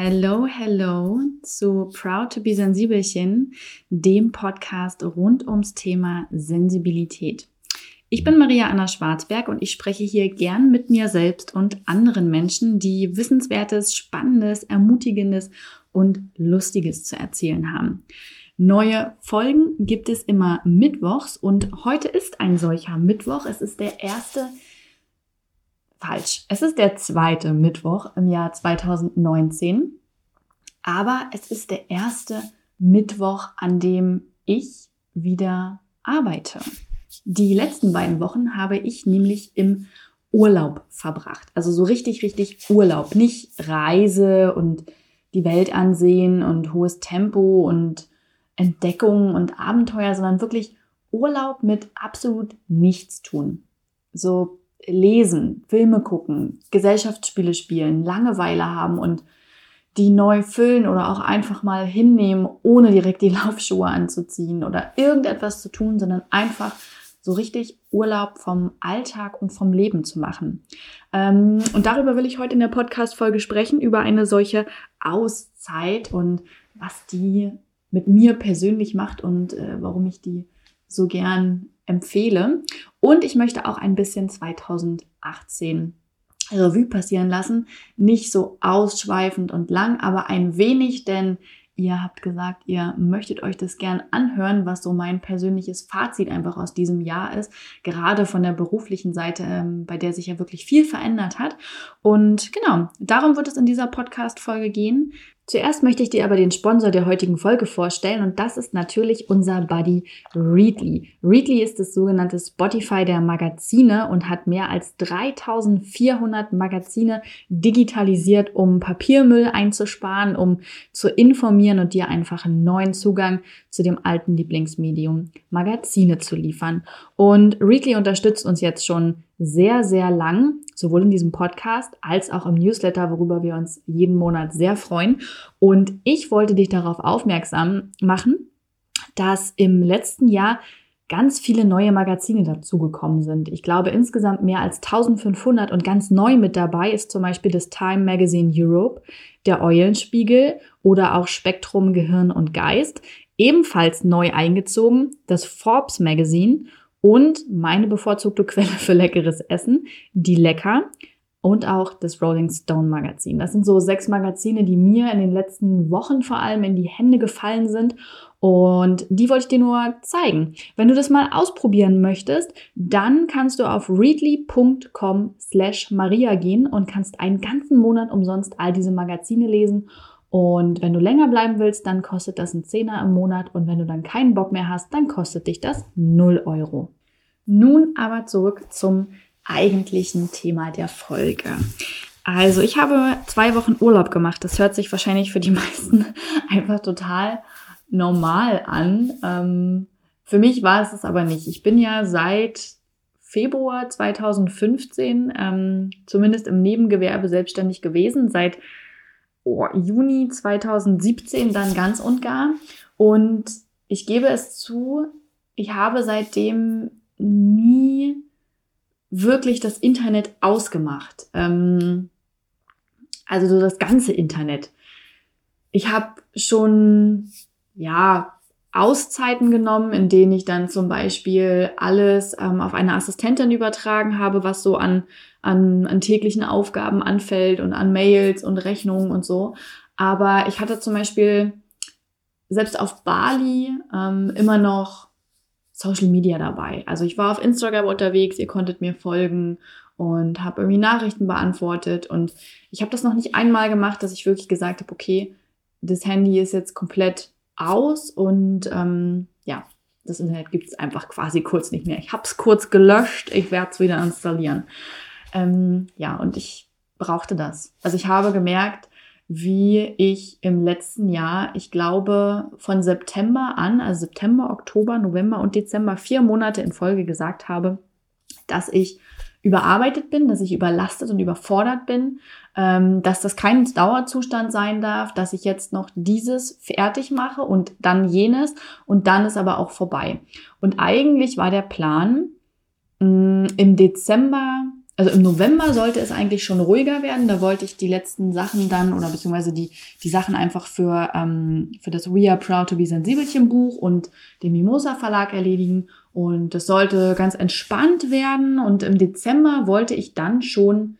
Hello, hello zu Proud to be Sensibelchen, dem Podcast rund ums Thema Sensibilität. Ich bin Maria Anna Schwarzberg und ich spreche hier gern mit mir selbst und anderen Menschen, die Wissenswertes, Spannendes, Ermutigendes und Lustiges zu erzählen haben. Neue Folgen gibt es immer mittwochs und heute ist ein solcher Mittwoch. Es ist der erste falsch. Es ist der zweite Mittwoch im Jahr 2019, aber es ist der erste Mittwoch, an dem ich wieder arbeite. Die letzten beiden Wochen habe ich nämlich im Urlaub verbracht. Also so richtig, richtig Urlaub. Nicht Reise und die Welt ansehen und hohes Tempo und Entdeckung und Abenteuer, sondern wirklich Urlaub mit absolut nichts tun. So lesen, Filme gucken, Gesellschaftsspiele spielen, Langeweile haben und die neu füllen oder auch einfach mal hinnehmen, ohne direkt die Laufschuhe anzuziehen oder irgendetwas zu tun, sondern einfach so richtig Urlaub vom Alltag und vom Leben zu machen. Ähm, und darüber will ich heute in der Podcast-Folge sprechen, über eine solche Auszeit und was die mit mir persönlich macht und äh, warum ich die so gern empfehle. Und ich möchte auch ein bisschen 2018 Revue passieren lassen. Nicht so ausschweifend und lang, aber ein wenig, denn ihr habt gesagt, ihr möchtet euch das gern anhören, was so mein persönliches Fazit einfach aus diesem Jahr ist. Gerade von der beruflichen Seite, ähm, bei der sich ja wirklich viel verändert hat. Und genau, darum wird es in dieser Podcast-Folge gehen. Zuerst möchte ich dir aber den Sponsor der heutigen Folge vorstellen und das ist natürlich unser Buddy Readly. Readly ist das sogenannte Spotify der Magazine und hat mehr als 3400 Magazine digitalisiert, um Papiermüll einzusparen, um zu informieren und dir einfach einen neuen Zugang zu dem alten Lieblingsmedium Magazine zu liefern. Und Readly unterstützt uns jetzt schon sehr, sehr lang, sowohl in diesem Podcast als auch im Newsletter, worüber wir uns jeden Monat sehr freuen. Und ich wollte dich darauf aufmerksam machen, dass im letzten Jahr ganz viele neue Magazine dazugekommen sind. Ich glaube insgesamt mehr als 1500 und ganz neu mit dabei ist zum Beispiel das Time Magazine Europe, der Eulenspiegel oder auch Spektrum Gehirn und Geist. Ebenfalls neu eingezogen das Forbes Magazine und meine bevorzugte Quelle für leckeres Essen, die Lecker und auch das Rolling Stone Magazin. Das sind so sechs Magazine, die mir in den letzten Wochen vor allem in die Hände gefallen sind und die wollte ich dir nur zeigen. Wenn du das mal ausprobieren möchtest, dann kannst du auf readly.com slash Maria gehen und kannst einen ganzen Monat umsonst all diese Magazine lesen und wenn du länger bleiben willst, dann kostet das ein Zehner im Monat. Und wenn du dann keinen Bock mehr hast, dann kostet dich das 0 Euro. Nun aber zurück zum eigentlichen Thema der Folge. Also ich habe zwei Wochen Urlaub gemacht. Das hört sich wahrscheinlich für die meisten einfach total normal an. Ähm, für mich war es es aber nicht. Ich bin ja seit Februar 2015 ähm, zumindest im Nebengewerbe selbstständig gewesen. Seit oh, Juni 2017 dann ganz und gar. Und ich gebe es zu, ich habe seitdem nie wirklich das Internet ausgemacht. Ähm, also so das ganze Internet. Ich habe schon, ja, Auszeiten genommen, in denen ich dann zum Beispiel alles ähm, auf eine Assistentin übertragen habe, was so an, an, an täglichen Aufgaben anfällt und an Mails und Rechnungen und so. Aber ich hatte zum Beispiel selbst auf Bali ähm, immer noch Social Media dabei. Also ich war auf Instagram unterwegs, ihr konntet mir folgen und habe irgendwie Nachrichten beantwortet. Und ich habe das noch nicht einmal gemacht, dass ich wirklich gesagt habe, okay, das Handy ist jetzt komplett aus und ähm, ja, das Internet gibt es einfach quasi kurz nicht mehr. Ich habe es kurz gelöscht, ich werde es wieder installieren. Ähm, ja, und ich brauchte das. Also ich habe gemerkt, wie ich im letzten Jahr, ich glaube, von September an, also September, Oktober, November und Dezember, vier Monate in Folge gesagt habe, dass ich überarbeitet bin, dass ich überlastet und überfordert bin, dass das kein Dauerzustand sein darf, dass ich jetzt noch dieses fertig mache und dann jenes und dann ist aber auch vorbei. Und eigentlich war der Plan, mm, im Dezember also im November sollte es eigentlich schon ruhiger werden. Da wollte ich die letzten Sachen dann oder beziehungsweise die, die Sachen einfach für, ähm, für das We Are Proud to Be Sensibelchen Buch und den Mimosa Verlag erledigen. Und das sollte ganz entspannt werden. Und im Dezember wollte ich dann schon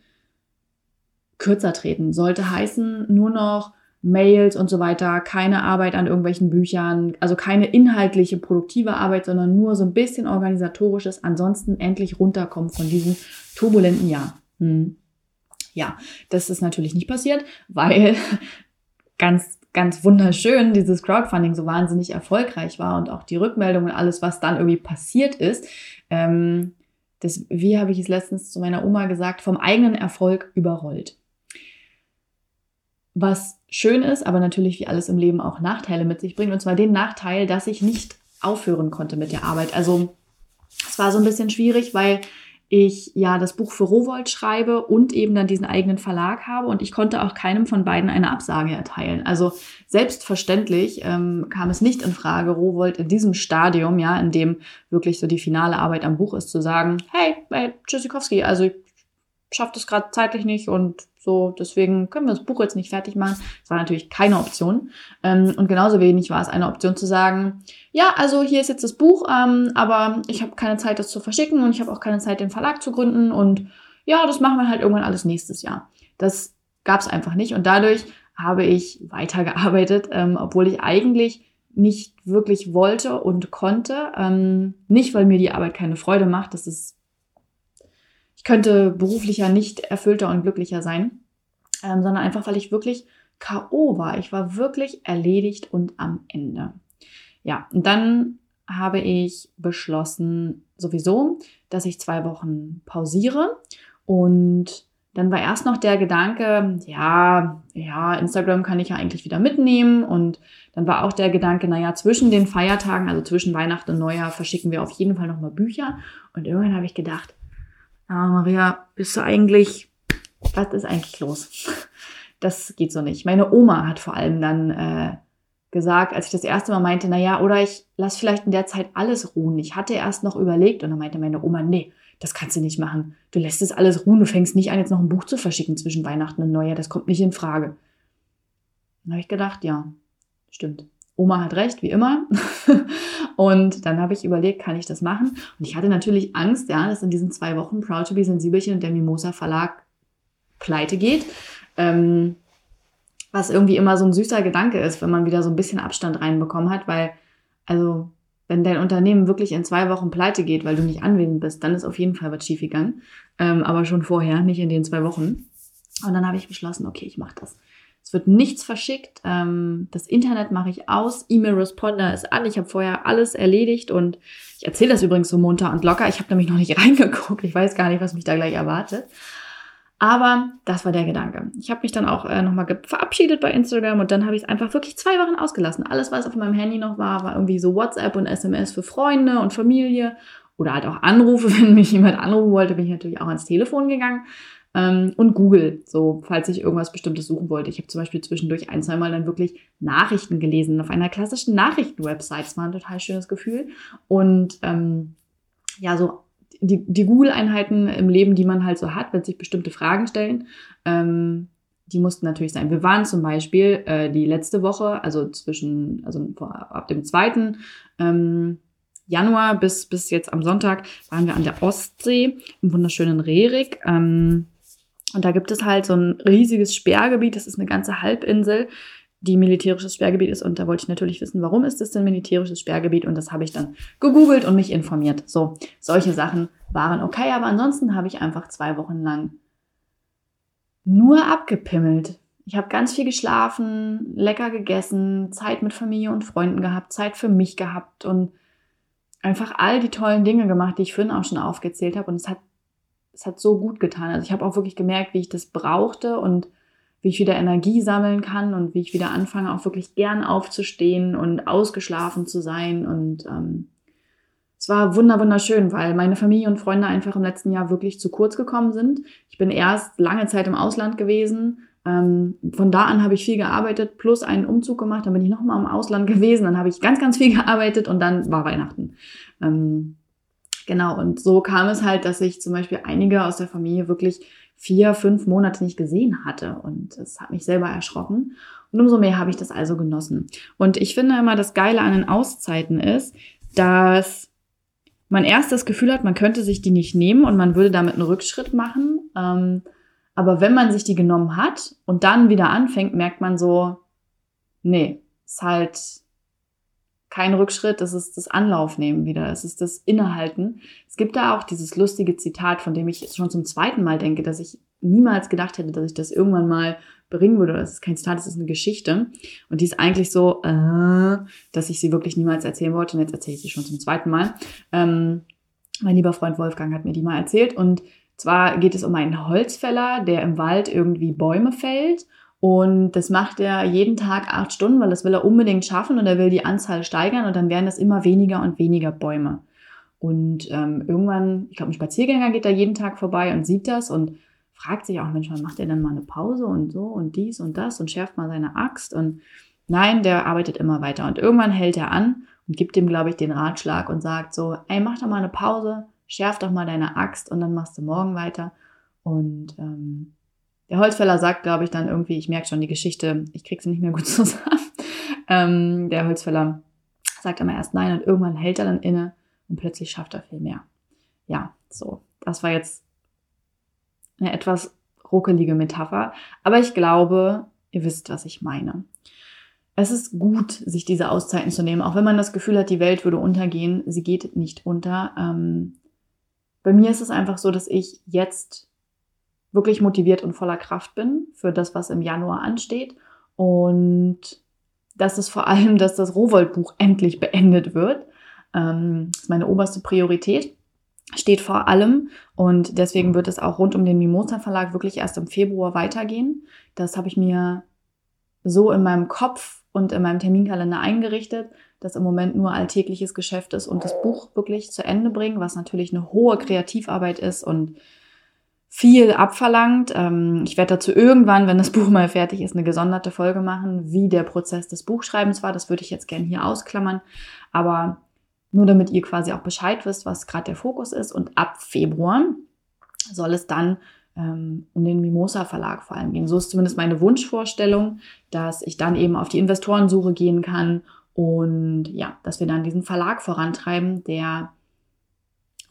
kürzer treten. Sollte heißen, nur noch Mails und so weiter, keine Arbeit an irgendwelchen Büchern, also keine inhaltliche, produktive Arbeit, sondern nur so ein bisschen organisatorisches, ansonsten endlich runterkommen von diesem turbulenten Jahr. Hm. Ja, das ist natürlich nicht passiert, weil ganz, ganz wunderschön dieses Crowdfunding so wahnsinnig erfolgreich war und auch die Rückmeldungen, alles, was dann irgendwie passiert ist. Ähm, das, wie habe ich es letztens zu meiner Oma gesagt, vom eigenen Erfolg überrollt. Was schön ist, aber natürlich wie alles im Leben auch Nachteile mit sich bringt. Und zwar den Nachteil, dass ich nicht aufhören konnte mit der Arbeit. Also es war so ein bisschen schwierig, weil ich ja das Buch für Rowold schreibe und eben dann diesen eigenen Verlag habe und ich konnte auch keinem von beiden eine Absage erteilen. Also selbstverständlich ähm, kam es nicht in Frage, Rowold in diesem Stadium, ja, in dem wirklich so die finale Arbeit am Buch ist, zu sagen, hey, hey Tschüssikowski, also ich schaffe das gerade zeitlich nicht und so, deswegen können wir das Buch jetzt nicht fertig machen. Das war natürlich keine Option. Ähm, und genauso wenig war es eine Option zu sagen, ja, also hier ist jetzt das Buch, ähm, aber ich habe keine Zeit, das zu verschicken und ich habe auch keine Zeit, den Verlag zu gründen und ja, das machen wir halt irgendwann alles nächstes Jahr. Das gab es einfach nicht und dadurch habe ich weitergearbeitet, ähm, obwohl ich eigentlich nicht wirklich wollte und konnte. Ähm, nicht, weil mir die Arbeit keine Freude macht, das ist ich könnte beruflicher nicht erfüllter und glücklicher sein, ähm, sondern einfach, weil ich wirklich K.O. war. Ich war wirklich erledigt und am Ende. Ja, und dann habe ich beschlossen, sowieso, dass ich zwei Wochen pausiere und dann war erst noch der Gedanke, ja, ja, Instagram kann ich ja eigentlich wieder mitnehmen. Und dann war auch der Gedanke, naja, zwischen den Feiertagen, also zwischen Weihnachten und Neujahr, verschicken wir auf jeden Fall nochmal Bücher. Und irgendwann habe ich gedacht, ah, Maria, bist du eigentlich, was ist eigentlich los? Das geht so nicht. Meine Oma hat vor allem dann äh, gesagt, als ich das erste Mal meinte, na ja, oder ich lass vielleicht in der Zeit alles ruhen. Ich hatte erst noch überlegt und dann meinte meine Oma, nee, das kannst du nicht machen. Du lässt es alles ruhen, du fängst nicht an, jetzt noch ein Buch zu verschicken zwischen Weihnachten und Neujahr. Das kommt nicht in Frage. Dann habe ich gedacht, ja, stimmt. Oma hat recht, wie immer. und dann habe ich überlegt, kann ich das machen? Und ich hatte natürlich Angst, ja, dass in diesen zwei Wochen Proud to be Sensibelchen und der Mimosa Verlag pleite geht. Ähm, was irgendwie immer so ein süßer Gedanke ist, wenn man wieder so ein bisschen Abstand reinbekommen hat, weil, also, wenn dein Unternehmen wirklich in zwei Wochen pleite geht, weil du nicht anwesend bist, dann ist auf jeden Fall was schiefgegangen. Ähm, aber schon vorher, nicht in den zwei Wochen. Und dann habe ich beschlossen, okay, ich mache das. Es wird nichts verschickt. Ähm, das Internet mache ich aus. E-Mail-Responder ist an. Ich habe vorher alles erledigt und ich erzähle das übrigens so munter und locker. Ich habe nämlich noch nicht reingeguckt. Ich weiß gar nicht, was mich da gleich erwartet. Aber das war der Gedanke. Ich habe mich dann auch äh, nochmal verabschiedet bei Instagram und dann habe ich es einfach wirklich zwei Wochen ausgelassen. Alles, was auf meinem Handy noch war, war irgendwie so WhatsApp und SMS für Freunde und Familie oder halt auch Anrufe. Wenn mich jemand anrufen wollte, bin ich natürlich auch ans Telefon gegangen. Ähm, und Google, so falls ich irgendwas Bestimmtes suchen wollte. Ich habe zum Beispiel zwischendurch ein, zwei Mal dann wirklich Nachrichten gelesen auf einer klassischen Nachrichtenwebsite. Das war ein total schönes Gefühl. Und ähm, ja, so die, die Google-Einheiten im Leben, die man halt so hat, wenn sich bestimmte Fragen stellen, ähm, die mussten natürlich sein. Wir waren zum Beispiel äh, die letzte Woche, also zwischen, also vor, ab dem zweiten ähm, Januar bis, bis jetzt am Sonntag, waren wir an der Ostsee im wunderschönen Rerik. Ähm, und da gibt es halt so ein riesiges Sperrgebiet, das ist eine ganze Halbinsel, die militärisches Sperrgebiet ist. Und da wollte ich natürlich wissen, warum ist das denn militärisches Sperrgebiet? Und das habe ich dann gegoogelt und mich informiert. So, solche Sachen waren okay, aber ansonsten habe ich einfach zwei Wochen lang nur abgepimmelt. Ich habe ganz viel geschlafen, lecker gegessen, Zeit mit Familie und Freunden gehabt, Zeit für mich gehabt und einfach all die tollen Dinge gemacht, die ich vorhin auch schon aufgezählt habe. Und es hat es hat so gut getan. Also ich habe auch wirklich gemerkt, wie ich das brauchte und wie ich wieder Energie sammeln kann und wie ich wieder anfange, auch wirklich gern aufzustehen und ausgeschlafen zu sein. Und ähm, es war wunder wunderschön, weil meine Familie und Freunde einfach im letzten Jahr wirklich zu kurz gekommen sind. Ich bin erst lange Zeit im Ausland gewesen. Ähm, von da an habe ich viel gearbeitet, plus einen Umzug gemacht. Dann bin ich nochmal im Ausland gewesen. Dann habe ich ganz, ganz viel gearbeitet und dann war Weihnachten. Ähm, Genau, und so kam es halt, dass ich zum Beispiel einige aus der Familie wirklich vier, fünf Monate nicht gesehen hatte. Und es hat mich selber erschrocken. Und umso mehr habe ich das also genossen. Und ich finde immer, das Geile an den Auszeiten ist, dass man erst das Gefühl hat, man könnte sich die nicht nehmen und man würde damit einen Rückschritt machen. Ähm, aber wenn man sich die genommen hat und dann wieder anfängt, merkt man so, nee, ist halt kein Rückschritt, es ist das Anlaufnehmen wieder, es ist das Innehalten. Es gibt da auch dieses lustige Zitat, von dem ich schon zum zweiten Mal denke, dass ich niemals gedacht hätte, dass ich das irgendwann mal bringen würde. Das ist kein Zitat, das ist eine Geschichte. Und die ist eigentlich so, äh, dass ich sie wirklich niemals erzählen wollte. Und jetzt erzähle ich sie schon zum zweiten Mal. Ähm, mein lieber Freund Wolfgang hat mir die mal erzählt. Und zwar geht es um einen Holzfäller, der im Wald irgendwie Bäume fällt. Und das macht er jeden Tag acht Stunden, weil das will er unbedingt schaffen und er will die Anzahl steigern und dann werden das immer weniger und weniger Bäume. Und ähm, irgendwann, ich glaube, ein Spaziergänger geht da jeden Tag vorbei und sieht das und fragt sich auch, Mensch, wann macht er denn mal eine Pause und so und dies und das und schärft mal seine Axt? Und nein, der arbeitet immer weiter. Und irgendwann hält er an und gibt ihm, glaube ich, den Ratschlag und sagt so, ey, mach doch mal eine Pause, schärf doch mal deine Axt und dann machst du morgen weiter. Und ähm, der Holzfäller sagt, glaube ich, dann irgendwie, ich merke schon die Geschichte, ich krieg sie nicht mehr gut zusammen. ähm, der Holzfäller sagt immer erst nein und irgendwann hält er dann inne und plötzlich schafft er viel mehr. Ja, so. Das war jetzt eine etwas ruckelige Metapher, aber ich glaube, ihr wisst, was ich meine. Es ist gut, sich diese Auszeiten zu nehmen, auch wenn man das Gefühl hat, die Welt würde untergehen. Sie geht nicht unter. Ähm, bei mir ist es einfach so, dass ich jetzt wirklich motiviert und voller Kraft bin für das, was im Januar ansteht. Und das ist vor allem, dass das Rowold-Buch endlich beendet wird. Ähm, das ist meine oberste Priorität steht vor allem und deswegen wird es auch rund um den Mimosa Verlag wirklich erst im Februar weitergehen. Das habe ich mir so in meinem Kopf und in meinem Terminkalender eingerichtet, dass im Moment nur alltägliches Geschäft ist und das Buch wirklich zu Ende bringen, was natürlich eine hohe Kreativarbeit ist und viel abverlangt. Ähm, ich werde dazu irgendwann, wenn das Buch mal fertig ist, eine gesonderte Folge machen, wie der Prozess des Buchschreibens war. Das würde ich jetzt gerne hier ausklammern. Aber nur damit ihr quasi auch Bescheid wisst, was gerade der Fokus ist. Und ab Februar soll es dann ähm, um den Mimosa Verlag vor allem gehen. So ist zumindest meine Wunschvorstellung, dass ich dann eben auf die Investorensuche gehen kann und ja, dass wir dann diesen Verlag vorantreiben, der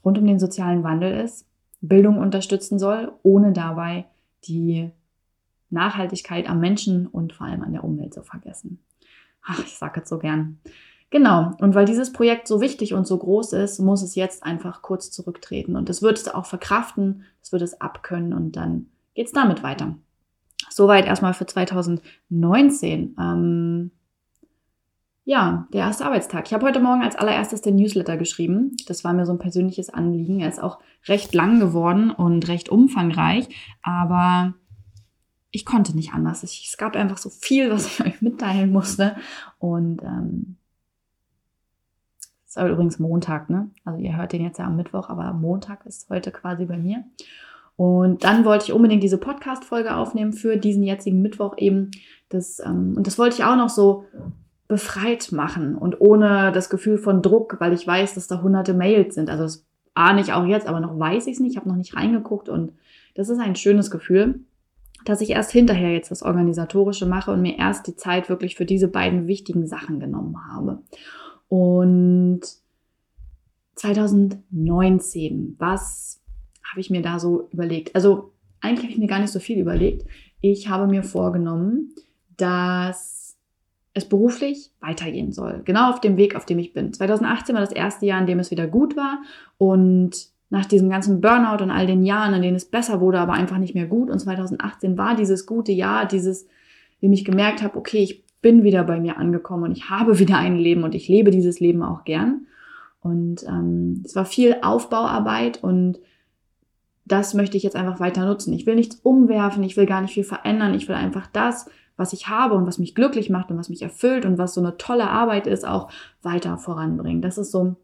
rund um den sozialen Wandel ist, Bildung unterstützen soll, ohne dabei die Nachhaltigkeit am Menschen und vor allem an der Umwelt zu vergessen. Ach, ich sage jetzt so gern. Genau. Und weil dieses Projekt so wichtig und so groß ist, muss es jetzt einfach kurz zurücktreten. Und das wird es auch verkraften, das wird es abkönnen und dann geht es damit weiter. Soweit erstmal für 2019. Ähm, ja, der erste Arbeitstag. Ich habe heute Morgen als allererstes den Newsletter geschrieben. Das war mir so ein persönliches Anliegen. Er ist auch recht lang geworden und recht umfangreich, aber ich konnte nicht anders. Es gab einfach so viel, was ich euch mitteilen musste. Und ähm, ist aber übrigens Montag, ne? Also ihr hört den jetzt ja am Mittwoch, aber Montag ist heute quasi bei mir. Und dann wollte ich unbedingt diese Podcast-Folge aufnehmen für diesen jetzigen Mittwoch eben. Das, ähm, und das wollte ich auch noch so befreit machen und ohne das Gefühl von Druck, weil ich weiß, dass da hunderte Mails sind. Also das ahne ich auch jetzt, aber noch weiß ich es nicht. Ich habe noch nicht reingeguckt und das ist ein schönes Gefühl, dass ich erst hinterher jetzt das Organisatorische mache und mir erst die Zeit wirklich für diese beiden wichtigen Sachen genommen habe. Und 2019, was habe ich mir da so überlegt? Also eigentlich habe ich mir gar nicht so viel überlegt. Ich habe mir vorgenommen, dass es beruflich weitergehen soll. Genau auf dem Weg, auf dem ich bin. 2018 war das erste Jahr, in dem es wieder gut war. Und nach diesem ganzen Burnout und all den Jahren, in denen es besser wurde, aber einfach nicht mehr gut. Und 2018 war dieses gute Jahr, dieses, in dem ich gemerkt habe, okay, ich bin wieder bei mir angekommen und ich habe wieder ein Leben und ich lebe dieses Leben auch gern. Und ähm, es war viel Aufbauarbeit und das möchte ich jetzt einfach weiter nutzen. Ich will nichts umwerfen, ich will gar nicht viel verändern, ich will einfach das, was ich habe und was mich glücklich macht und was mich erfüllt und was so eine tolle Arbeit ist, auch weiter voranbringen. Das ist so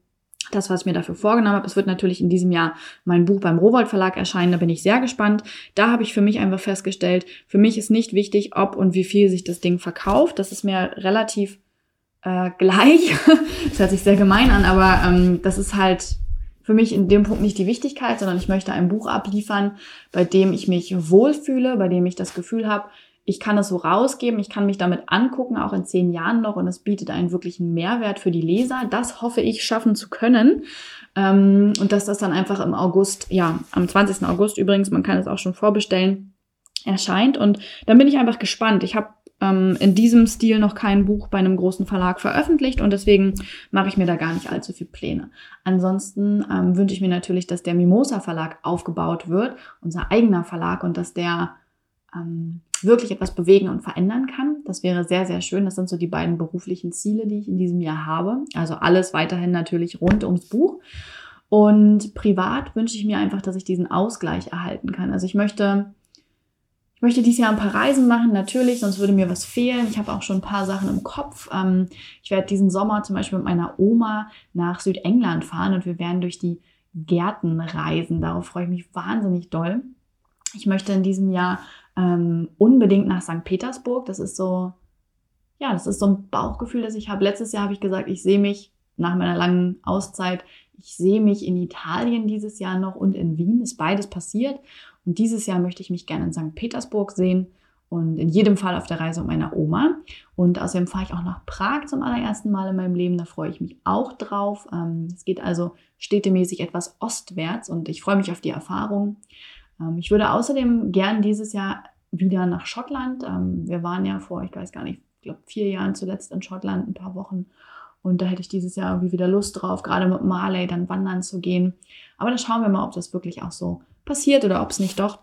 das, was ich mir dafür vorgenommen habe. Es wird natürlich in diesem Jahr mein Buch beim Rowold Verlag erscheinen. Da bin ich sehr gespannt. Da habe ich für mich einfach festgestellt, für mich ist nicht wichtig, ob und wie viel sich das Ding verkauft. Das ist mir relativ äh, gleich. das hört sich sehr gemein an, aber ähm, das ist halt für mich in dem Punkt nicht die Wichtigkeit, sondern ich möchte ein Buch abliefern, bei dem ich mich wohlfühle, bei dem ich das Gefühl habe, ich kann es so rausgeben, ich kann mich damit angucken, auch in zehn Jahren noch, und es bietet einen wirklichen Mehrwert für die Leser. Das hoffe ich schaffen zu können. Ähm, und dass das dann einfach im August, ja, am 20. August übrigens, man kann es auch schon vorbestellen, erscheint. Und dann bin ich einfach gespannt. Ich habe ähm, in diesem Stil noch kein Buch bei einem großen Verlag veröffentlicht und deswegen mache ich mir da gar nicht allzu viel Pläne. Ansonsten ähm, wünsche ich mir natürlich, dass der Mimosa Verlag aufgebaut wird, unser eigener Verlag und dass der ähm, wirklich etwas bewegen und verändern kann. Das wäre sehr, sehr schön. Das sind so die beiden beruflichen Ziele, die ich in diesem Jahr habe. Also alles weiterhin natürlich rund ums Buch. Und privat wünsche ich mir einfach, dass ich diesen Ausgleich erhalten kann. Also ich möchte, ich möchte dieses Jahr ein paar Reisen machen, natürlich, sonst würde mir was fehlen. Ich habe auch schon ein paar Sachen im Kopf. Ähm, ich werde diesen Sommer zum Beispiel mit meiner Oma nach Südengland fahren und wir werden durch die Gärten reisen. Darauf freue ich mich wahnsinnig doll. Ich möchte in diesem Jahr ähm, unbedingt nach St. Petersburg. Das ist so, ja, das ist so ein Bauchgefühl, das ich habe. Letztes Jahr habe ich gesagt, ich sehe mich nach meiner langen Auszeit, ich sehe mich in Italien dieses Jahr noch und in Wien. Ist beides passiert. Und dieses Jahr möchte ich mich gerne in St. Petersburg sehen und in jedem Fall auf der Reise mit meiner Oma. Und außerdem fahre ich auch nach Prag zum allerersten Mal in meinem Leben. Da freue ich mich auch drauf. Ähm, es geht also städtemäßig etwas ostwärts und ich freue mich auf die Erfahrung. Ähm, ich würde außerdem gern dieses Jahr wieder nach Schottland. Ähm, wir waren ja vor, ich weiß gar nicht, ich glaube vier Jahren zuletzt in Schottland, ein paar Wochen. Und da hätte ich dieses Jahr irgendwie wieder Lust drauf, gerade mit Marley dann wandern zu gehen. Aber dann schauen wir mal, ob das wirklich auch so passiert oder ob es nicht doch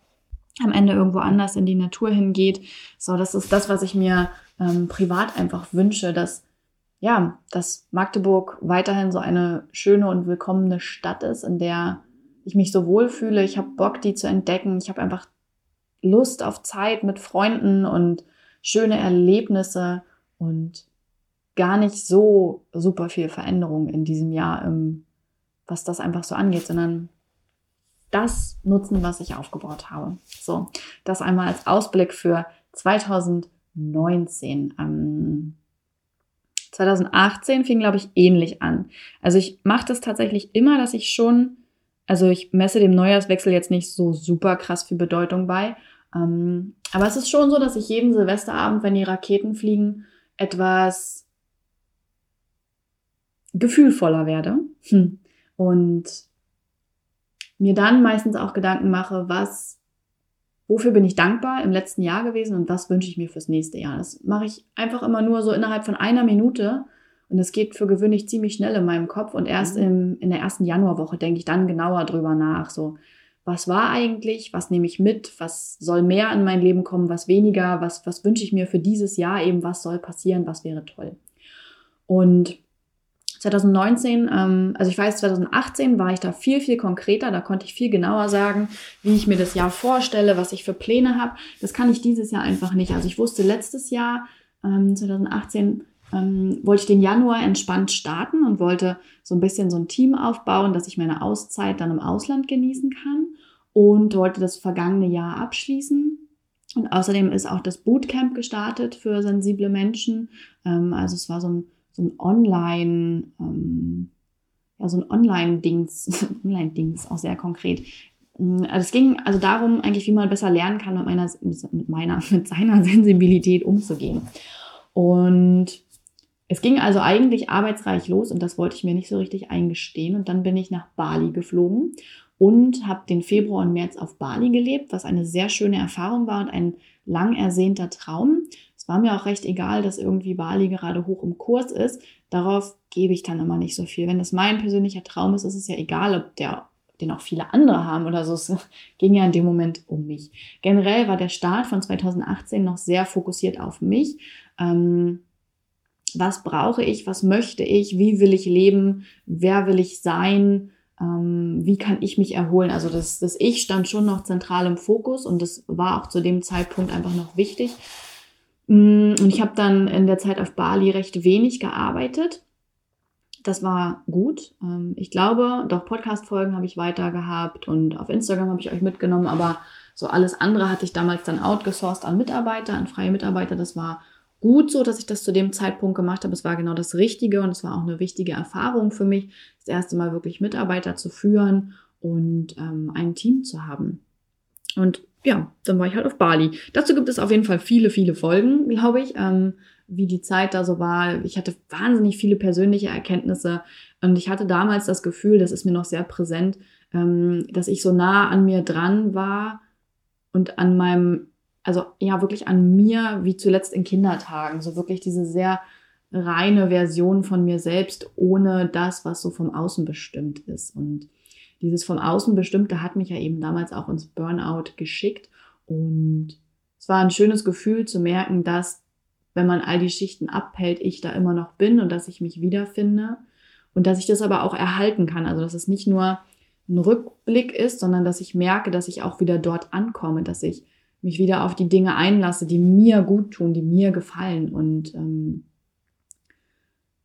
am Ende irgendwo anders in die Natur hingeht. So, das ist das, was ich mir ähm, privat einfach wünsche, dass ja, dass Magdeburg weiterhin so eine schöne und willkommene Stadt ist, in der ich mich so wohlfühle. Ich habe Bock, die zu entdecken. Ich habe einfach Lust auf Zeit mit Freunden und schöne Erlebnisse und gar nicht so super viel Veränderung in diesem Jahr, ähm, was das einfach so angeht, sondern das nutzen, was ich aufgebaut habe. So, das einmal als Ausblick für 2019. Ähm, 2018 fing, glaube ich, ähnlich an. Also ich mache das tatsächlich immer, dass ich schon also ich messe dem Neujahrswechsel jetzt nicht so super krass viel Bedeutung bei. Ähm, aber es ist schon so, dass ich jeden Silvesterabend, wenn die Raketen fliegen, etwas gefühlvoller werde. Hm. Und mir dann meistens auch Gedanken mache, was, wofür bin ich dankbar im letzten Jahr gewesen und was wünsche ich mir fürs nächste Jahr. Das mache ich einfach immer nur so innerhalb von einer Minute und es geht für gewöhnlich ziemlich schnell in meinem Kopf und erst mhm. im, in der ersten Januarwoche denke ich dann genauer drüber nach. So, was war eigentlich, was nehme ich mit, was soll mehr in mein Leben kommen, was weniger, was, was wünsche ich mir für dieses Jahr eben, was soll passieren, was wäre toll. Und 2019, ähm, also ich weiß, 2018 war ich da viel, viel konkreter, da konnte ich viel genauer sagen, wie ich mir das Jahr vorstelle, was ich für Pläne habe. Das kann ich dieses Jahr einfach nicht. Also ich wusste letztes Jahr, ähm, 2018, ähm, wollte ich den Januar entspannt starten und wollte so ein bisschen so ein Team aufbauen, dass ich meine Auszeit dann im Ausland genießen kann und wollte das vergangene Jahr abschließen. Und außerdem ist auch das Bootcamp gestartet für sensible Menschen. Ähm, also es war so ein, so ein Online, ähm, ja, so ein Online-Dings, Online-Dings, auch sehr konkret. Mm, also es ging also darum, eigentlich, wie man besser lernen kann, mit meiner, mit meiner, mit seiner Sensibilität umzugehen. Und es ging also eigentlich arbeitsreich los und das wollte ich mir nicht so richtig eingestehen. Und dann bin ich nach Bali geflogen und habe den Februar und März auf Bali gelebt, was eine sehr schöne Erfahrung war und ein lang ersehnter Traum. Es war mir auch recht egal, dass irgendwie Bali gerade hoch im Kurs ist. Darauf gebe ich dann immer nicht so viel. Wenn das mein persönlicher Traum ist, ist es ja egal, ob der den auch viele andere haben oder so. Es ging ja in dem Moment um mich. Generell war der Start von 2018 noch sehr fokussiert auf mich. Ähm, was brauche ich, was möchte ich, wie will ich leben, wer will ich sein, ähm, wie kann ich mich erholen. Also das, das Ich stand schon noch zentral im Fokus und das war auch zu dem Zeitpunkt einfach noch wichtig. Mm, und ich habe dann in der Zeit auf Bali recht wenig gearbeitet. Das war gut. Ähm, ich glaube, doch Podcast-Folgen habe ich weiter gehabt und auf Instagram habe ich euch mitgenommen, aber so alles andere hatte ich damals dann outgesourced an Mitarbeiter, an freie Mitarbeiter. Das war gut so, dass ich das zu dem Zeitpunkt gemacht habe. Es war genau das Richtige und es war auch eine wichtige Erfahrung für mich, das erste Mal wirklich Mitarbeiter zu führen und ähm, ein Team zu haben. Und ja, dann war ich halt auf Bali. Dazu gibt es auf jeden Fall viele, viele Folgen, glaube ich, ähm, wie die Zeit da so war. Ich hatte wahnsinnig viele persönliche Erkenntnisse und ich hatte damals das Gefühl, das ist mir noch sehr präsent, ähm, dass ich so nah an mir dran war und an meinem, also ja, wirklich an mir, wie zuletzt in Kindertagen. So wirklich diese sehr reine Version von mir selbst, ohne das, was so vom Außen bestimmt ist. Und dieses vom Außen bestimmte hat mich ja eben damals auch ins Burnout geschickt. Und es war ein schönes Gefühl zu merken, dass, wenn man all die Schichten abhält, ich da immer noch bin und dass ich mich wiederfinde und dass ich das aber auch erhalten kann. Also, dass es nicht nur ein Rückblick ist, sondern dass ich merke, dass ich auch wieder dort ankomme, dass ich mich wieder auf die Dinge einlasse, die mir gut tun, die mir gefallen. Und ähm,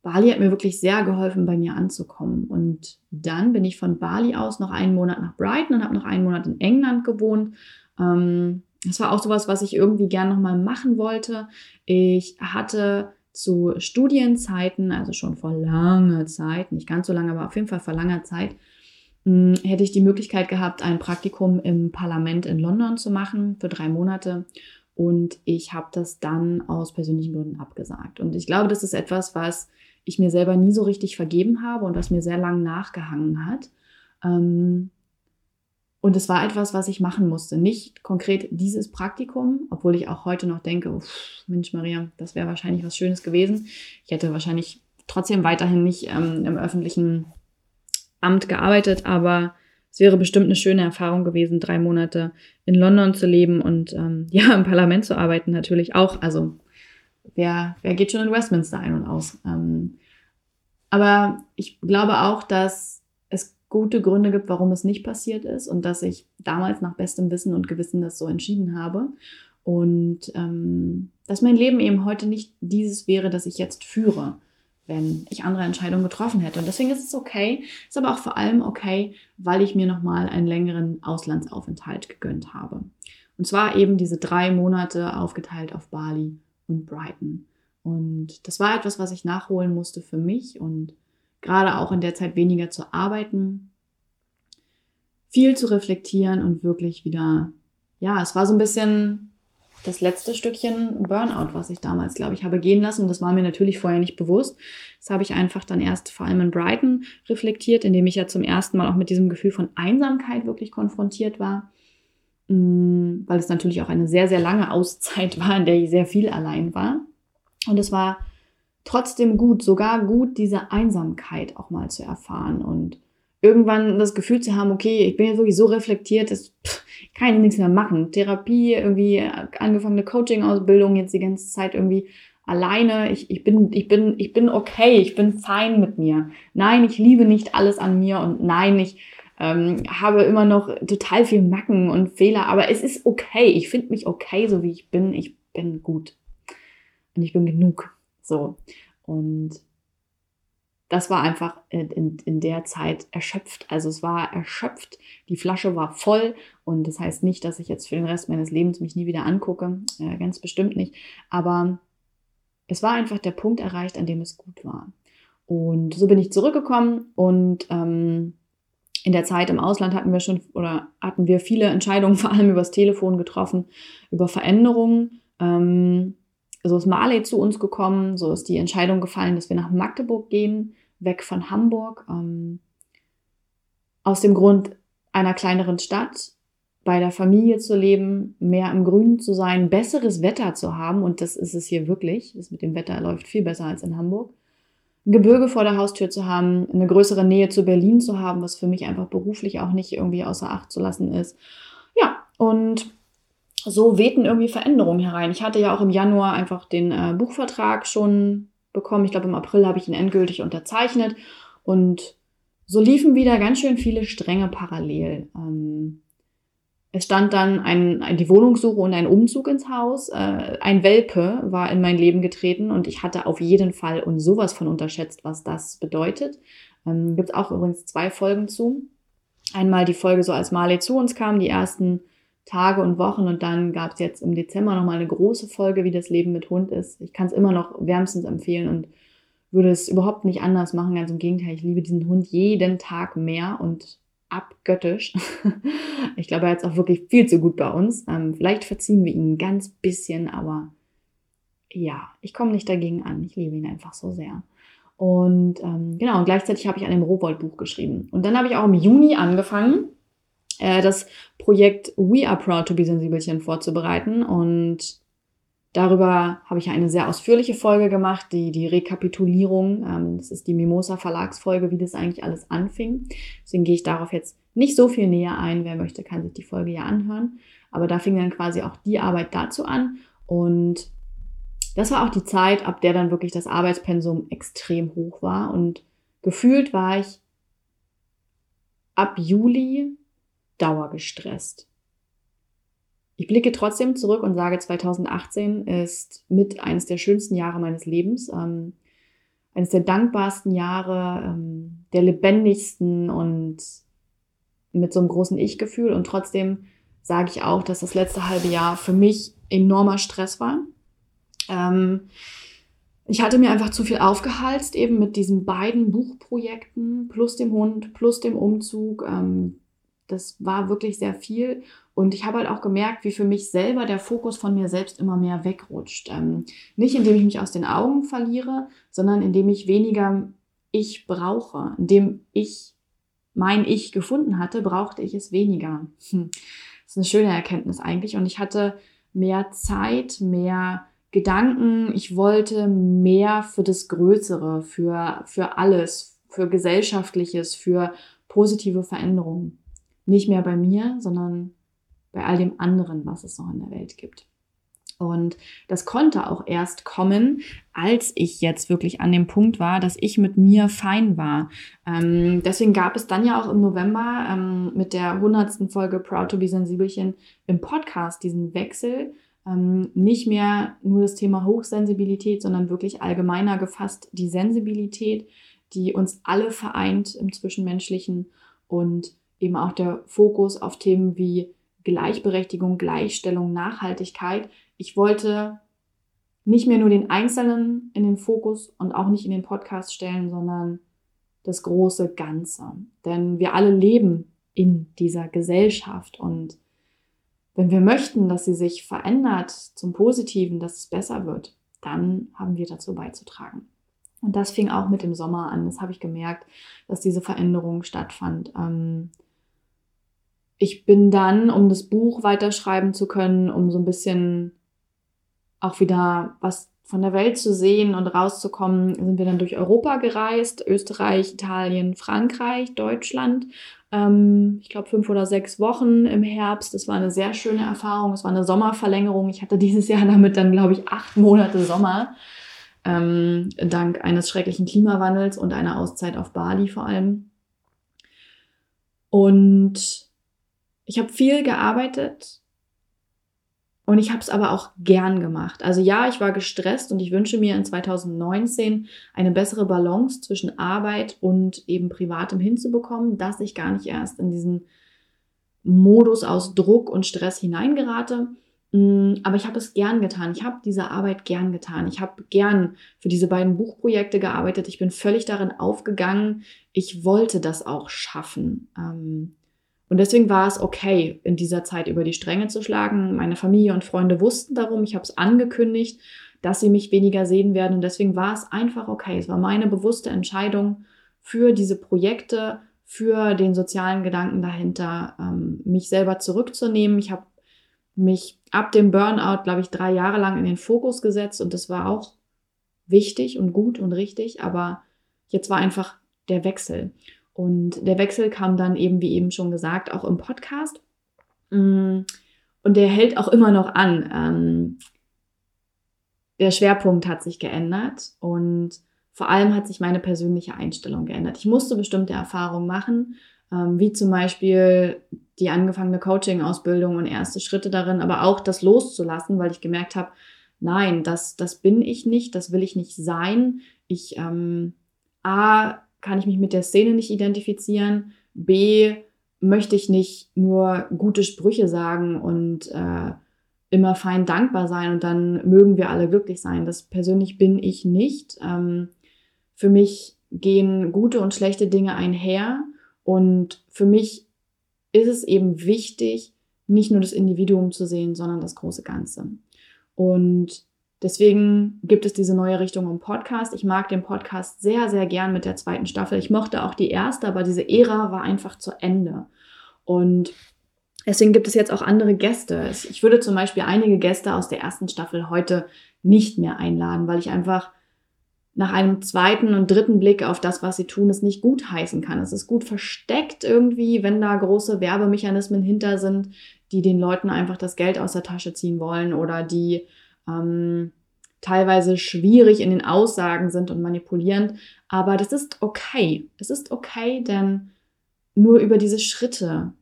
Bali hat mir wirklich sehr geholfen, bei mir anzukommen. Und dann bin ich von Bali aus noch einen Monat nach Brighton und habe noch einen Monat in England gewohnt. Ähm, das war auch sowas, was ich irgendwie gern nochmal machen wollte. Ich hatte zu Studienzeiten, also schon vor langer Zeit, nicht ganz so lange, aber auf jeden Fall vor langer Zeit, hätte ich die Möglichkeit gehabt, ein Praktikum im Parlament in London zu machen für drei Monate. Und ich habe das dann aus persönlichen Gründen abgesagt. Und ich glaube, das ist etwas, was ich mir selber nie so richtig vergeben habe und was mir sehr lang nachgehangen hat. Ähm, und es war etwas, was ich machen musste. Nicht konkret dieses Praktikum, obwohl ich auch heute noch denke, uff, Mensch Maria, das wäre wahrscheinlich was Schönes gewesen. Ich hätte wahrscheinlich trotzdem weiterhin nicht ähm, im öffentlichen Amt gearbeitet, aber es wäre bestimmt eine schöne Erfahrung gewesen, drei Monate in London zu leben und ähm, ja, im Parlament zu arbeiten natürlich auch. Also wer, wer geht schon in Westminster ein und aus? Ähm, aber ich glaube auch, dass es gute Gründe gibt, warum es nicht passiert ist und dass ich damals nach bestem Wissen und Gewissen das so entschieden habe. Und ähm, dass mein Leben eben heute nicht dieses wäre, das ich jetzt führe, wenn ich andere Entscheidungen getroffen hätte. Und deswegen ist es okay, ist aber auch vor allem okay, weil ich mir nochmal einen längeren Auslandsaufenthalt gegönnt habe. Und zwar eben diese drei Monate aufgeteilt auf Bali und Brighton. Und das war etwas, was ich nachholen musste für mich und gerade auch in der Zeit weniger zu arbeiten, viel zu reflektieren und wirklich wieder, ja, es war so ein bisschen das letzte Stückchen Burnout, was ich damals, glaube ich, habe gehen lassen. Das war mir natürlich vorher nicht bewusst. Das habe ich einfach dann erst vor allem in Brighton reflektiert, indem ich ja zum ersten Mal auch mit diesem Gefühl von Einsamkeit wirklich konfrontiert war. Mm, weil es natürlich auch eine sehr, sehr lange Auszeit war, in der ich sehr viel allein war. Und es war trotzdem gut, sogar gut, diese Einsamkeit auch mal zu erfahren und irgendwann das Gefühl zu haben, okay, ich bin jetzt wirklich so reflektiert, dass pff, kann ich nichts mehr machen. Therapie, irgendwie angefangene Coaching-Ausbildung, jetzt die ganze Zeit irgendwie alleine. Ich, ich, bin, ich, bin, ich bin okay, ich bin fein mit mir. Nein, ich liebe nicht alles an mir und nein, ich ähm, habe immer noch total viel Macken und Fehler, aber es ist okay. Ich finde mich okay, so wie ich bin. Ich bin gut. Und ich bin genug. So. Und das war einfach in, in, der Zeit erschöpft. Also es war erschöpft, die Flasche war voll und das heißt nicht, dass ich jetzt für den Rest meines Lebens mich nie wieder angucke, äh, ganz bestimmt nicht. Aber es war einfach der Punkt erreicht, an dem es gut war. Und so bin ich zurückgekommen und ähm, in der Zeit im Ausland hatten wir schon oder hatten wir viele Entscheidungen, vor allem übers Telefon getroffen, über Veränderungen. Ähm, so ist Marley zu uns gekommen, so ist die Entscheidung gefallen, dass wir nach Magdeburg gehen, weg von Hamburg. Ähm, aus dem Grund einer kleineren Stadt, bei der Familie zu leben, mehr im Grünen zu sein, besseres Wetter zu haben. Und das ist es hier wirklich. Das mit dem Wetter läuft viel besser als in Hamburg Gebirge vor der Haustür zu haben, eine größere Nähe zu Berlin zu haben, was für mich einfach beruflich auch nicht irgendwie außer Acht zu lassen ist. Ja, und so wehten irgendwie Veränderungen herein. Ich hatte ja auch im Januar einfach den äh, Buchvertrag schon bekommen. Ich glaube, im April habe ich ihn endgültig unterzeichnet. Und so liefen wieder ganz schön viele Stränge parallel. Ähm, es stand dann ein, ein, die Wohnungssuche und ein Umzug ins Haus. Äh, ein Welpe war in mein Leben getreten und ich hatte auf jeden Fall und sowas von unterschätzt, was das bedeutet. Ähm, Gibt es auch übrigens zwei Folgen zu. Einmal die Folge so, als Marley zu uns kam, die ersten Tage und Wochen und dann gab es jetzt im Dezember nochmal eine große Folge, wie das Leben mit Hund ist. Ich kann es immer noch wärmstens empfehlen und würde es überhaupt nicht anders machen. Ganz im Gegenteil, ich liebe diesen Hund jeden Tag mehr und abgöttisch. ich glaube, er hat es auch wirklich viel zu gut bei uns. Ähm, vielleicht verziehen wir ihn ein ganz bisschen, aber ja, ich komme nicht dagegen an. Ich liebe ihn einfach so sehr. Und ähm, genau, und gleichzeitig habe ich an dem Rowold-Buch geschrieben. Und dann habe ich auch im Juni angefangen, äh, das Projekt We Are Proud to Be Sensibelchen vorzubereiten. Und darüber habe ich eine sehr ausführliche Folge gemacht, die, die Rekapitulierung. Ähm, das ist die Mimosa Verlagsfolge, wie das eigentlich alles anfing. Deswegen gehe ich darauf jetzt nicht so viel näher ein. Wer möchte, kann sich die Folge ja anhören. Aber da fing dann quasi auch die Arbeit dazu an. Und das war auch die Zeit, ab der dann wirklich das Arbeitspensum extrem hoch war. Und gefühlt war ich ab Juli dauergestresst. Ich blicke trotzdem zurück und sage, 2018 ist mit eines der schönsten Jahre meines Lebens, ähm, eines der dankbarsten Jahre, ähm, der lebendigsten und mit so einem großen Ich-Gefühl. Und trotzdem sage ich auch, dass das letzte halbe Jahr für mich enormer Stress war. Ähm, ich hatte mir einfach zu viel aufgehalst, eben mit diesen beiden Buchprojekten, plus dem Hund, plus dem Umzug. Ähm, das war wirklich sehr viel. Und ich habe halt auch gemerkt, wie für mich selber der Fokus von mir selbst immer mehr wegrutscht. Ähm, nicht indem ich mich aus den Augen verliere, sondern indem ich weniger ich brauche. Indem ich mein Ich gefunden hatte, brauchte ich es weniger. Hm. Das ist eine schöne Erkenntnis eigentlich. Und ich hatte mehr Zeit, mehr Gedanken, ich wollte mehr für das Größere, für, für alles, für Gesellschaftliches, für positive Veränderungen. Nicht mehr bei mir, sondern bei all dem anderen, was es noch in der Welt gibt. Und das konnte auch erst kommen, als ich jetzt wirklich an dem Punkt war, dass ich mit mir fein war. Ähm, deswegen gab es dann ja auch im November ähm, mit der hundertsten Folge Proud to be Sensibelchen im Podcast diesen Wechsel ähm, nicht mehr nur das Thema Hochsensibilität, sondern wirklich allgemeiner gefasst die Sensibilität, die uns alle vereint im Zwischenmenschlichen und eben auch der Fokus auf Themen wie Gleichberechtigung, Gleichstellung, Nachhaltigkeit. Ich wollte nicht mehr nur den Einzelnen in den Fokus und auch nicht in den Podcast stellen, sondern das große Ganze. Denn wir alle leben in dieser Gesellschaft und wenn wir möchten, dass sie sich verändert zum Positiven, dass es besser wird, dann haben wir dazu beizutragen. Und das fing auch mit dem Sommer an. Das habe ich gemerkt, dass diese Veränderung stattfand. Ähm, ich bin dann, um das Buch weiterschreiben zu können, um so ein bisschen auch wieder was von der Welt zu sehen und rauszukommen, sind wir dann durch Europa gereist, Österreich, Italien, Frankreich, Deutschland ähm, ich glaube, fünf oder sechs Wochen im Herbst. Das war eine sehr schöne Erfahrung. Es war eine Sommerverlängerung. Ich hatte dieses Jahr damit dann, glaube ich, acht Monate Sommer. Ähm, dank eines schrecklichen Klimawandels und einer Auszeit auf Bali vor allem. Und ich habe viel gearbeitet und ich habe es aber auch gern gemacht. Also ja, ich war gestresst und ich wünsche mir in 2019 eine bessere Balance zwischen Arbeit und eben Privatem hinzubekommen, dass ich gar nicht erst in diesen Modus aus Druck und Stress hineingerate. Mm, aber ich habe es gern getan. Ich habe diese Arbeit gern getan. Ich habe gern für diese beiden Buchprojekte gearbeitet. Ich bin völlig darin aufgegangen. Ich wollte das auch schaffen. Ähm, und deswegen war es okay, in dieser Zeit über die Stränge zu schlagen. Meine Familie und Freunde wussten darum. Ich habe es angekündigt, dass sie mich weniger sehen werden. Und deswegen war es einfach okay. Es war meine bewusste Entscheidung für diese Projekte, für den sozialen Gedanken dahinter, ähm, mich selber zurückzunehmen. Ich habe mich ab dem Burnout, glaube ich, drei Jahre lang in den Fokus gesetzt und das war auch wichtig und gut und richtig. Aber jetzt war einfach der Wechsel. Und der Wechsel kam dann eben, wie eben schon gesagt, auch im Podcast. Mm, und der hält auch immer noch an. Ähm, der Schwerpunkt hat sich geändert und vor allem hat sich meine persönliche Einstellung geändert. Ich musste bestimmte Erfahrungen machen, ähm, wie zum Beispiel die angefangene Coaching-Ausbildung und erste Schritte darin, aber auch das loszulassen, weil ich gemerkt habe, nein, das, das bin ich nicht, das will ich nicht sein. Ich, ähm, A, kann ich mich mit der Szene nicht identifizieren. B, möchte ich nicht nur gute Sprüche sagen und äh, immer fein dankbar sein und dann mögen wir alle glücklich sein. Das persönlich bin ich nicht. Ähm, für mich gehen gute und schlechte Dinge einher und für mich ist es eben wichtig, nicht nur das Individuum zu sehen, sondern das große Ganze. Und deswegen gibt es diese neue Richtung im Podcast. Ich mag den Podcast sehr, sehr gern mit der zweiten Staffel. Ich mochte auch die erste, aber diese Ära war einfach zu Ende. Und deswegen gibt es jetzt auch andere Gäste. Ich würde zum Beispiel einige Gäste aus der ersten Staffel heute nicht mehr einladen, weil ich einfach nach einem zweiten und dritten Blick auf das, was sie tun, es nicht gut heißen kann. Es ist gut versteckt irgendwie, wenn da große Werbemechanismen hinter sind, die den Leuten einfach das Geld aus der Tasche ziehen wollen oder die ähm, teilweise schwierig in den Aussagen sind und manipulierend. Aber das ist okay. Es ist okay, denn nur über diese Schritte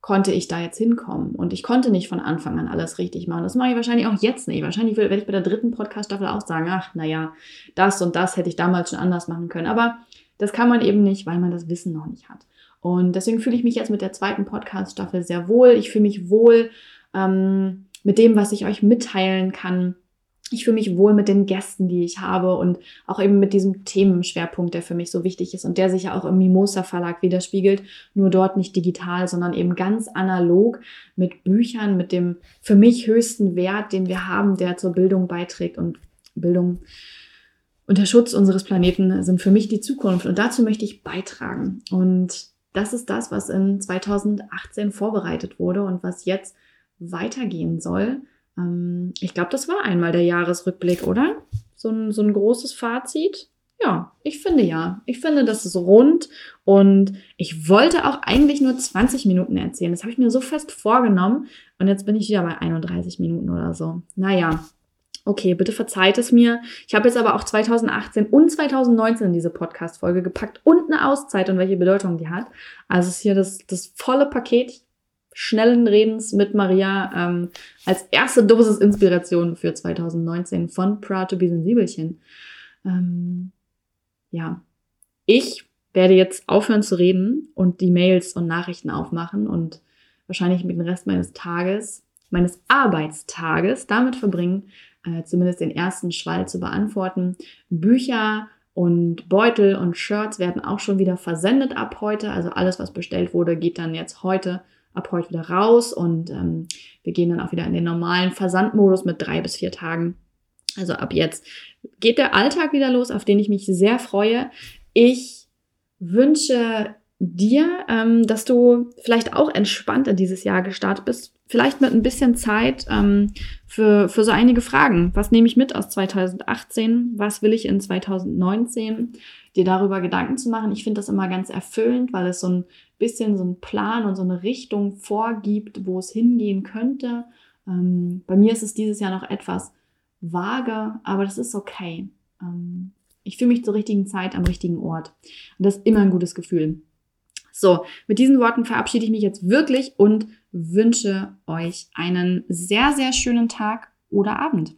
konnte ich da jetzt hinkommen. Und ich konnte nicht von Anfang an alles richtig machen. Das mache ich wahrscheinlich auch jetzt nicht. Wahrscheinlich werde ich bei der dritten Podcast-Staffel auch sagen, ach, naja, das und das hätte ich damals schon anders machen können. Aber das kann man eben nicht, weil man das Wissen noch nicht hat. Und deswegen fühle ich mich jetzt mit der zweiten Podcast-Staffel sehr wohl. Ich fühle mich wohl ähm, mit dem, was ich euch mitteilen kann. Ich fühle mich wohl mit den Gästen, die ich habe und auch eben mit diesem Themenschwerpunkt, der für mich so wichtig ist und der sich ja auch im Mimosa Verlag widerspiegelt, nur dort nicht digital, sondern eben ganz analog mit Büchern, mit dem für mich höchsten Wert, den wir haben, der zur Bildung beiträgt. Und Bildung und der Schutz unseres Planeten sind für mich die Zukunft. Und dazu möchte ich beitragen. Und das ist das, was in 2018 vorbereitet wurde und was jetzt weitergehen soll. Ähm, ich glaube, das war einmal der Jahresrückblick, oder? So ein, so ein großes Fazit. Ja, ich finde ja. Ich finde, das ist rund und ich wollte auch eigentlich nur 20 Minuten erzählen. Das habe ich mir so fest vorgenommen und jetzt bin ich wieder bei 31 Minuten oder so. Naja, okay, bitte verzeiht es mir. Ich habe jetzt aber auch 2018 und 2019 in diese Podcast-Folge gepackt und eine Auszeit und welche Bedeutung die hat. Also ist hier das, das volle Paket schnellen Redens mit Maria ähm, als erste Dosis Inspiration für 2019 von Proud to be Sensibelchen. Ähm, ja, ich werde jetzt aufhören zu reden und die Mails und Nachrichten aufmachen und wahrscheinlich mit dem Rest meines Tages, meines Arbeitstages damit verbringen, äh, zumindest den ersten Schwall zu beantworten. Bücher und Beutel und Shirts werden auch schon wieder versendet ab heute. Also alles, was bestellt wurde, geht dann jetzt heute ab heute wieder raus und ähm, wir gehen dann auch wieder in den normalen Versandmodus mit drei bis vier Tagen. Also ab jetzt geht der Alltag wieder los, auf den ich mich sehr freue. Ich wünsche dir, ähm, dass du vielleicht auch entspannt in dieses Jahr gestartet bist. Vielleicht mit ein bisschen Zeit ähm, für, für so einige Fragen. Was nehme ich mit aus 2018? Was will ich in 2019? Dir darüber Gedanken zu machen. Ich finde das immer ganz erfüllend, weil es so ein bisschen so einen Plan und so eine Richtung vorgibt, wo es hingehen könnte. Ähm, bei mir ist es dieses Jahr noch etwas vage, aber das ist okay. Ähm, ich fühle mich zur richtigen Zeit am richtigen Ort. Und das ist immer ein gutes Gefühl. So, mit diesen Worten verabschiede ich mich jetzt wirklich und wünsche euch einen sehr, sehr schönen Tag oder Abend.